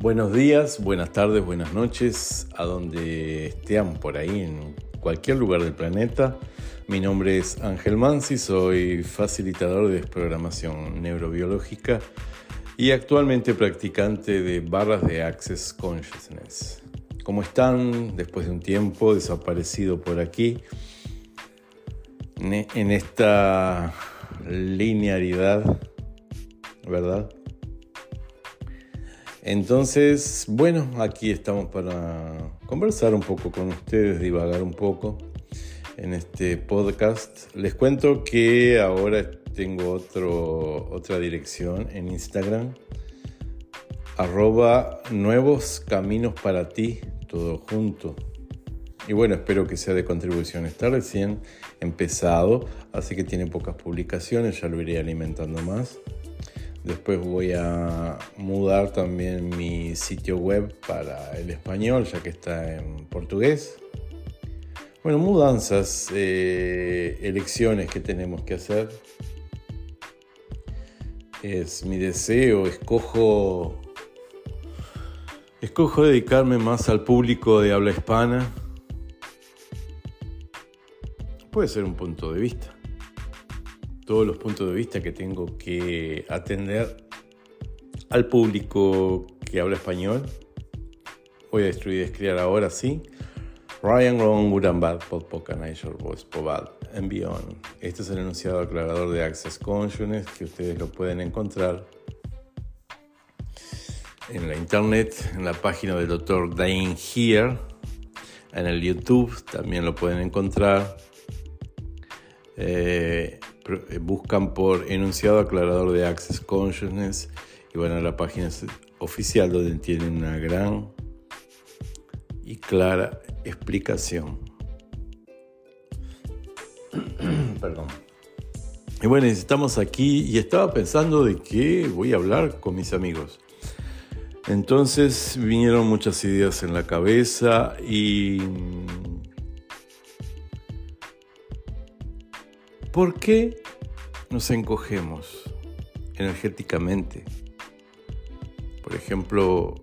Buenos días, buenas tardes, buenas noches, a donde estén por ahí, en cualquier lugar del planeta. Mi nombre es Ángel Mansi, soy facilitador de desprogramación neurobiológica y actualmente practicante de barras de Access Consciousness. ¿Cómo están después de un tiempo desaparecido por aquí? En esta linearidad, ¿verdad? Entonces, bueno, aquí estamos para conversar un poco con ustedes, divagar un poco en este podcast. Les cuento que ahora tengo otro, otra dirección en Instagram, arroba nuevos caminos para ti, todo junto. Y bueno, espero que sea de contribución. Está recién empezado, así que tiene pocas publicaciones, ya lo iré alimentando más. Después voy a mudar también mi sitio web para el español, ya que está en portugués. Bueno, mudanzas, eh, elecciones que tenemos que hacer. Es mi deseo, escojo, escojo dedicarme más al público de habla hispana. Puede ser un punto de vista todos los puntos de vista que tengo que atender al público que habla español. Voy a destruir y descriar ahora sí. Ryan Ron Gurambad, Podpocanizor, Voice Pobad, and Beyond. Este es el enunciado aclarador de Access Consciousness que ustedes lo pueden encontrar en la internet, en la página del doctor Dane Here, en el YouTube también lo pueden encontrar. Eh, buscan por enunciado aclarador de Access Consciousness y van a la página oficial donde tienen una gran y clara explicación. Perdón. Y bueno, estamos aquí y estaba pensando de que voy a hablar con mis amigos. Entonces vinieron muchas ideas en la cabeza y ¿Por qué nos encogemos energéticamente? Por ejemplo,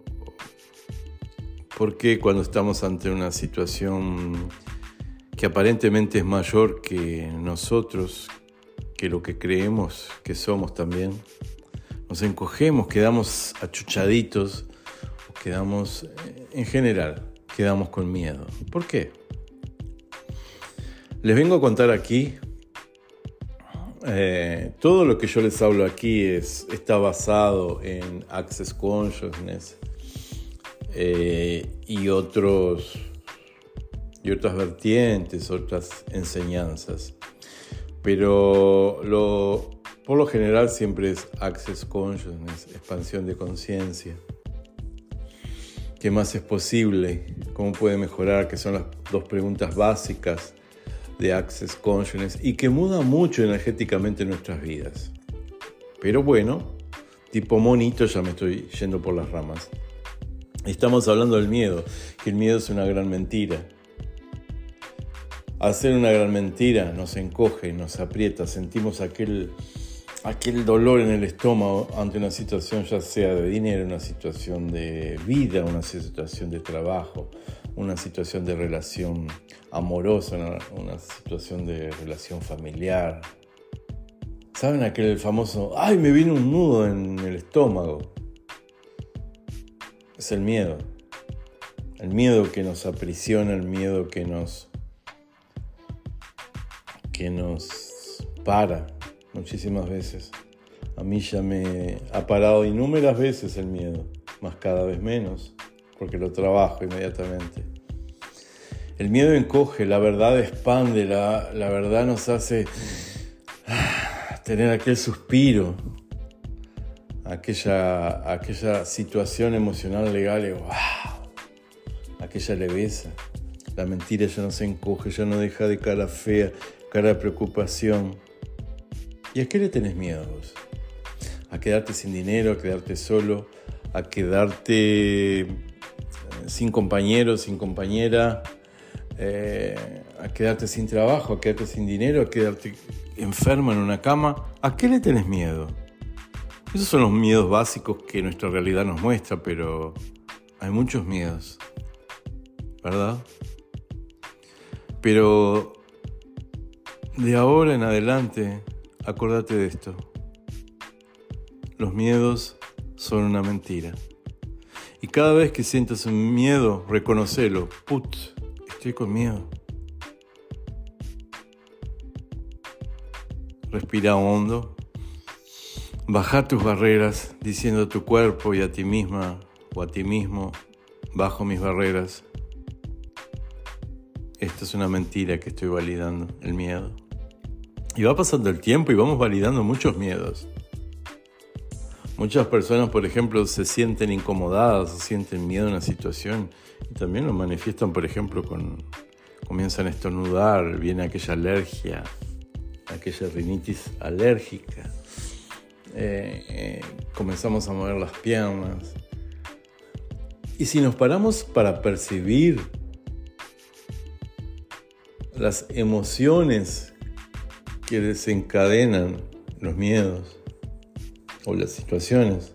¿por qué cuando estamos ante una situación que aparentemente es mayor que nosotros, que lo que creemos que somos también, nos encogemos, quedamos achuchaditos, quedamos, en general, quedamos con miedo? ¿Por qué? Les vengo a contar aquí eh, todo lo que yo les hablo aquí es, está basado en Access Consciousness eh, y, otros, y otras vertientes, otras enseñanzas. Pero por lo general siempre es Access Consciousness, expansión de conciencia. ¿Qué más es posible? ¿Cómo puede mejorar? Que son las dos preguntas básicas de Access Consciousness y que muda mucho energéticamente nuestras vidas. Pero bueno, tipo monito ya me estoy yendo por las ramas. Estamos hablando del miedo, que el miedo es una gran mentira. Hacer una gran mentira nos encoge, nos aprieta, sentimos aquel, aquel dolor en el estómago ante una situación ya sea de dinero, una situación de vida, una situación de trabajo, una situación de relación amorosa, una, situación de relación familiar. ¿Saben aquel famoso, ay, me viene un nudo en el estómago? Es el miedo. El miedo que nos aprisiona, el miedo que nos que nos para muchísimas veces. A mí ya me ha parado innumerables veces el miedo, más cada vez menos porque lo trabajo inmediatamente. El miedo encoge, la verdad expande, la, verdad nos hace ah, tener aquel suspiro, aquella, aquella situación emocional legal, y, wow, aquella leveza. La mentira ya no se encoge, ya no deja de cara fea, cara de preocupación. ¿Y a qué le tenés miedo vos? ¿A quedarte sin dinero, a quedarte solo, a quedarte sin compañeros, sin compañera, eh, a quedarte sin trabajo, a quedarte sin dinero, a quedarte enfermo en una cama, ¿a qué le tenés miedo? Esos son los miedos básicos que nuestra realidad nos muestra, pero hay muchos miedos, ¿verdad? Pero de ahora en adelante, acordate de esto. Los miedos son una mentira. Y cada vez que sientas un miedo, reconocelo. Put, estoy con miedo. Respira hondo. Baja tus barreras diciendo a tu cuerpo y a ti misma o a ti mismo, bajo mis barreras. Esto es una mentira que estoy validando, el miedo. Y va pasando el tiempo y vamos validando muchos miedos. Muchas personas, por ejemplo, se sienten incomodadas o sienten miedo a una situación y también lo manifiestan, por ejemplo, con comienzan a estornudar, viene aquella alergia, aquella rinitis alérgica. Eh, eh, comenzamos a mover las piernas. Y si nos paramos para percibir las emociones que desencadenan los miedos, o las situaciones,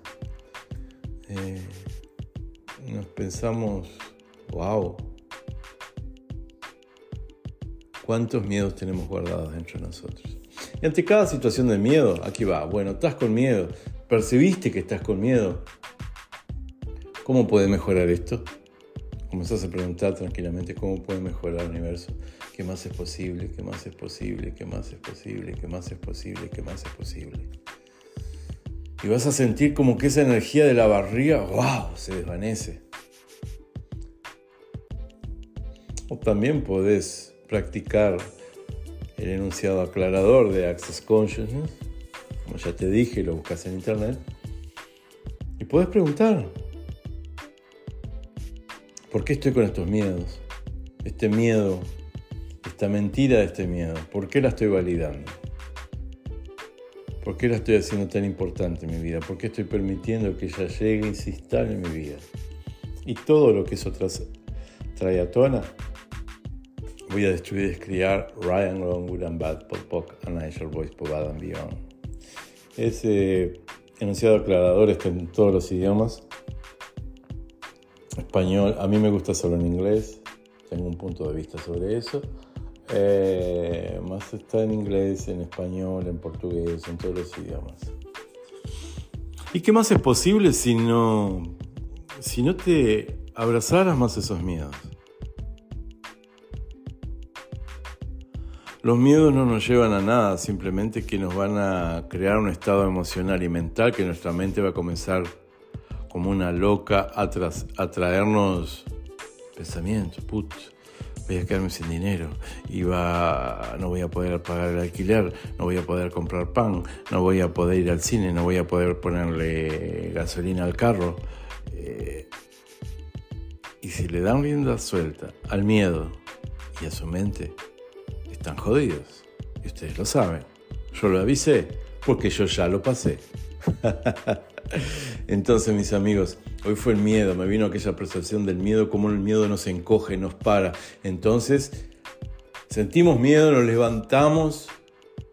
eh, nos pensamos, wow, cuántos miedos tenemos guardados dentro de nosotros. Y ante cada situación de miedo, aquí va, bueno, estás con miedo, percibiste que estás con miedo. ¿Cómo puede mejorar esto? Comenzás a preguntar tranquilamente cómo puede mejorar el universo. ¿Qué más es posible? ¿Qué más es posible? ¿Qué más es posible? ¿Qué más es posible? ¿Qué más es posible? Y vas a sentir como que esa energía de la barriga, wow, se desvanece. O también podés practicar el enunciado aclarador de Access Consciousness, como ya te dije, lo buscas en internet, y puedes preguntar, ¿por qué estoy con estos miedos? Este miedo, esta mentira de este miedo, ¿por qué la estoy validando? ¿Por qué la estoy haciendo tan importante en mi vida? ¿Por qué estoy permitiendo que ella llegue y se instale en mi vida? Y todo lo que eso trae a tona, voy a destruir y descriar Ryan Long, William Bad, Pop Pop, Anna Voice, Pobad and Beyond. Ese enunciado aclarador está en todos los idiomas. Español, a mí me gusta solo en inglés, tengo un punto de vista sobre eso. Eh, más está en inglés, en español, en portugués, en todos los idiomas. ¿Y qué más es posible si no, si no te abrazaras más esos miedos? Los miedos no nos llevan a nada, simplemente que nos van a crear un estado emocional y mental que nuestra mente va a comenzar como una loca a, traernos pensamientos, putz voy a quedarme sin dinero, iba, no voy a poder pagar el alquiler, no voy a poder comprar pan, no voy a poder ir al cine, no voy a poder ponerle gasolina al carro. Eh, y si le dan rienda suelta al miedo y a su mente, están jodidos. Y ustedes lo saben. Yo lo avisé porque yo ya lo pasé. Entonces, mis amigos, hoy fue el miedo, me vino aquella percepción del miedo, como el miedo nos encoge, nos para. Entonces, sentimos miedo, nos levantamos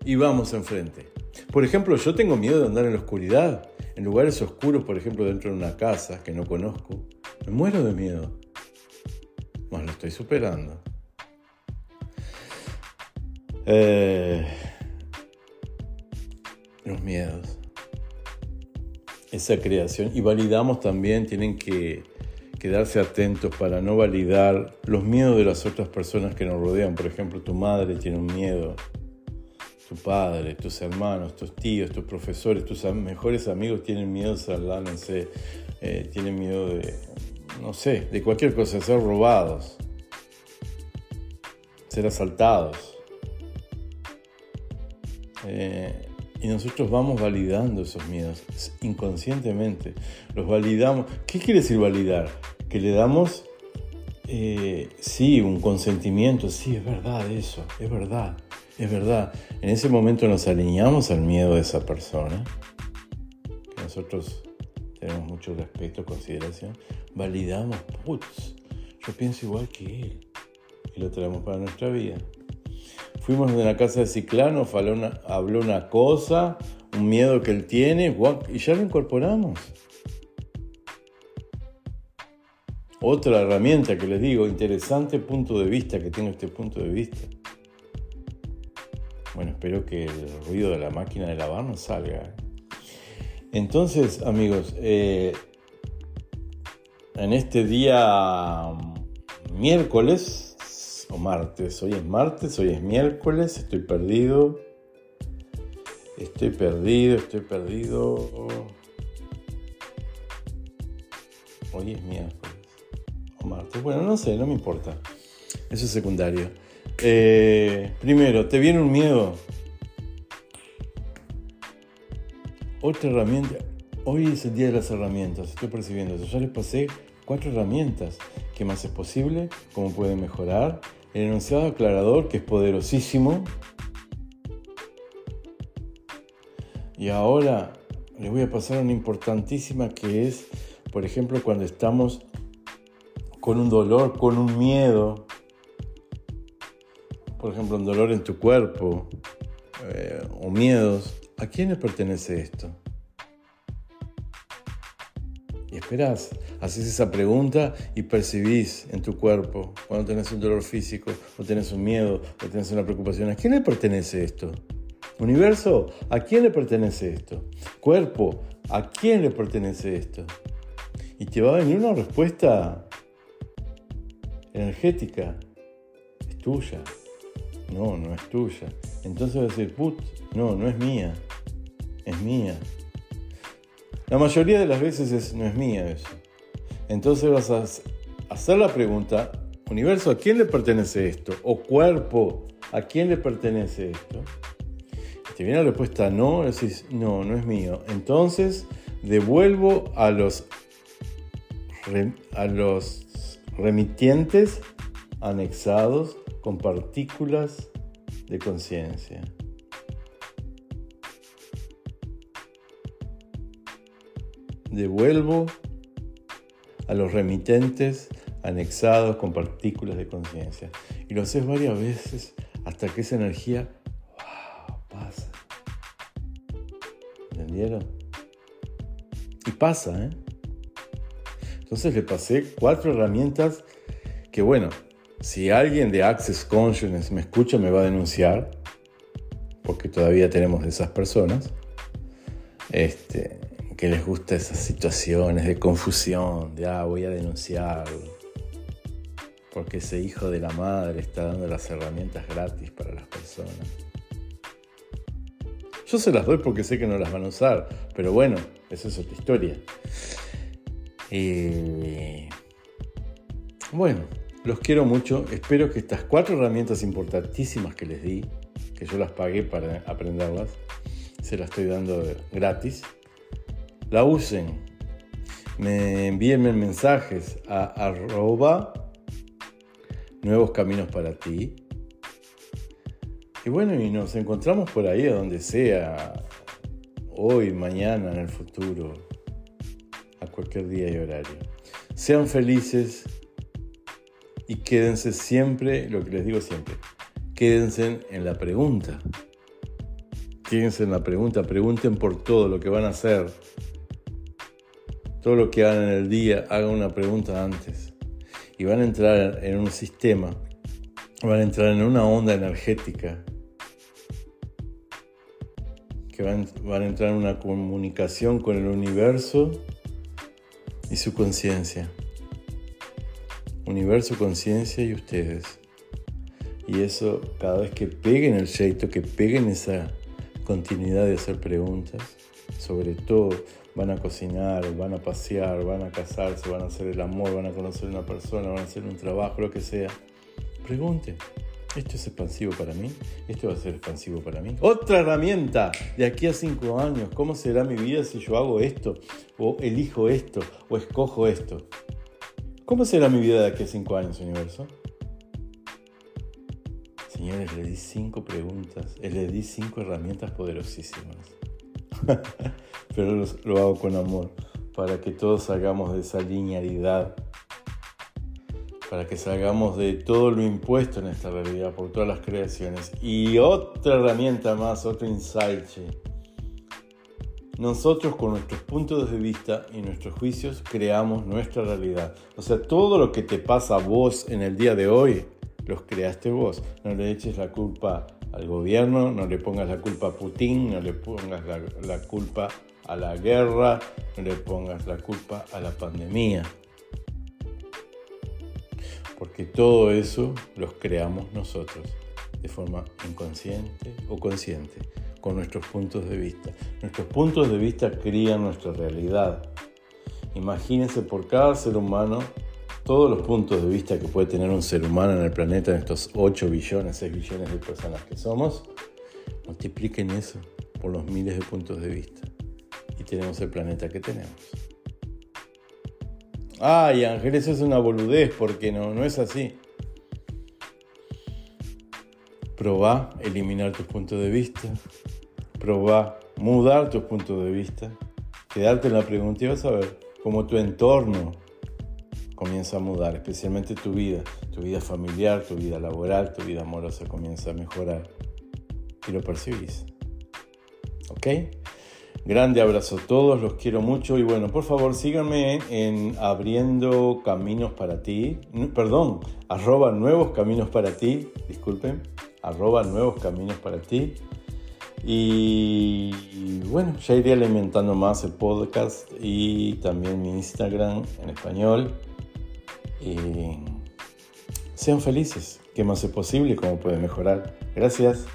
y vamos enfrente. Por ejemplo, yo tengo miedo de andar en la oscuridad, en lugares oscuros, por ejemplo, dentro de una casa que no conozco. Me muero de miedo. Más lo estoy superando. Eh, los miedos esa creación y validamos también, tienen que quedarse atentos para no validar los miedos de las otras personas que nos rodean. Por ejemplo, tu madre tiene un miedo, tu padre, tus hermanos, tus tíos, tus profesores, tus mejores amigos tienen miedo de ser, eh, tienen miedo de, no sé, de cualquier cosa, ser robados, ser asaltados. Eh, y nosotros vamos validando esos miedos inconscientemente. Los validamos. ¿Qué quiere decir validar? Que le damos, eh, sí, un consentimiento. Sí, es verdad eso, es verdad, es verdad. En ese momento nos alineamos al miedo de esa persona, que nosotros tenemos mucho respeto, consideración. Validamos, putz, yo pienso igual que él. Y lo traemos para nuestra vida. Fuimos de la casa de Ciclano, habló una, cosa, un miedo que él tiene, y ya lo incorporamos. Otra herramienta que les digo, interesante punto de vista que tengo este punto de vista. Bueno, espero que el ruido de la máquina de lavar no salga. Entonces, amigos, eh, en este día mm, miércoles o martes, hoy es martes, hoy es miércoles, estoy perdido, estoy perdido, estoy perdido. Hoy es miércoles o martes, bueno, no sé, no me importa, eso es secundario. Eh, primero, ¿te viene un miedo? Otra herramienta. Hoy es el día de las herramientas, estoy percibiendo eso. Ya les pasé cuatro herramientas. ¿Qué más es posible? ¿Cómo pueden mejorar? El enunciado aclarador, que es poderosísimo. Y ahora les voy a pasar una importantísima que es, por ejemplo, cuando estamos con un dolor, con un miedo, por ejemplo, un dolor en tu cuerpo eh, o miedos, ¿a quién le pertenece esto? Y esperás, haces esa pregunta y percibís en tu cuerpo, cuando tenés un dolor físico, o tenés un miedo, o tenés una preocupación, ¿a quién le pertenece esto? Universo, ¿a quién le pertenece esto? Cuerpo, ¿a quién le pertenece esto? Y te va a venir una respuesta energética, es tuya. No, no es tuya. Entonces vas a decir, put, no, no es mía. Es mía. La mayoría de las veces es, no es mía eso. Entonces vas a hacer la pregunta, universo, ¿a quién le pertenece esto? O cuerpo, ¿a quién le pertenece esto? Y te viene la respuesta no, decís, no, no es mío. Entonces devuelvo a los, a los remitientes anexados con partículas de conciencia. Devuelvo a los remitentes anexados con partículas de conciencia. Y lo haces varias veces hasta que esa energía pasa. ¿Entendieron? Y pasa, ¿eh? Entonces le pasé cuatro herramientas que, bueno, si alguien de Access Consciousness me escucha, me va a denunciar, porque todavía tenemos esas personas, este, que les gusta esas situaciones de confusión, de, ah, voy a denunciarlo, porque ese hijo de la madre está dando las herramientas gratis para las personas. Yo se las doy porque sé que no las van a usar, pero bueno, esa es otra historia. Y bueno, los quiero mucho. Espero que estas cuatro herramientas importantísimas que les di, que yo las pagué para aprenderlas, se las estoy dando gratis, la usen. Me envíenme mensajes a arroba nuevos caminos para ti. Y bueno, y nos encontramos por ahí, a donde sea, hoy, mañana, en el futuro, a cualquier día y horario. Sean felices y quédense siempre, lo que les digo siempre, quédense en la pregunta. Quédense en la pregunta, pregunten por todo lo que van a hacer. Todo lo que hagan en el día, hagan una pregunta antes. Y van a entrar en un sistema, van a entrar en una onda energética, que van, van a entrar en una comunicación con el universo y su conciencia universo, conciencia y ustedes. Y eso, cada vez que peguen el jeito, que peguen esa continuidad de hacer preguntas, sobre todo van a cocinar, van a pasear, van a casarse, van a hacer el amor, van a conocer una persona, van a hacer un trabajo, lo que sea. Pregunten, ¿esto es expansivo para mí? ¿Esto va a ser expansivo para mí? Otra herramienta de aquí a cinco años, ¿cómo será mi vida si yo hago esto? ¿O elijo esto? ¿O escojo esto? ¿Cómo será mi vida de aquí a cinco años, universo? Señores, le di cinco preguntas, eh, le di cinco herramientas poderosísimas. Pero lo hago con amor, para que todos salgamos de esa linealidad, para que salgamos de todo lo impuesto en esta realidad por todas las creaciones. Y otra herramienta más, otro insight. nosotros con nuestros puntos de vista y nuestros juicios creamos nuestra realidad. O sea, todo lo que te pasa a vos en el día de hoy, los creaste vos. No le eches la culpa al gobierno, no le pongas la culpa a Putin, no le pongas la, culpa a la guerra, no le pongas la culpa a la pandemia. Porque todo eso los creamos nosotros, de forma inconsciente o consciente con nuestros puntos de vista. Nuestros puntos de vista crían nuestra realidad. Imagínense por cada ser humano todos los puntos de vista que puede tener un ser humano en el planeta, en estos 8 billones, 6 billones de personas que somos, multipliquen eso por los miles de puntos de vista y tenemos el planeta que tenemos. Ay, Ángel, eso es una boludez porque no, no es así. Proba eliminar tus puntos de vista. Proba mudar tus puntos de vista. Quedarte en la pregunta y vas a ver cómo tu entorno comienza a mudar, especialmente tu vida, tu vida familiar, tu vida laboral, tu vida amorosa comienza a mejorar. Y lo percibís. ¿Ok? Grande abrazo a todos, los quiero mucho y bueno, por favor síganme en abriendo caminos para ti, perdón, arroba nuevos caminos para ti, disculpen, arroba nuevos caminos para ti. Y bueno, ya iré alimentando más el podcast y también mi Instagram en español. Y sean felices, qué más es posible cómo puede mejorar. Gracias.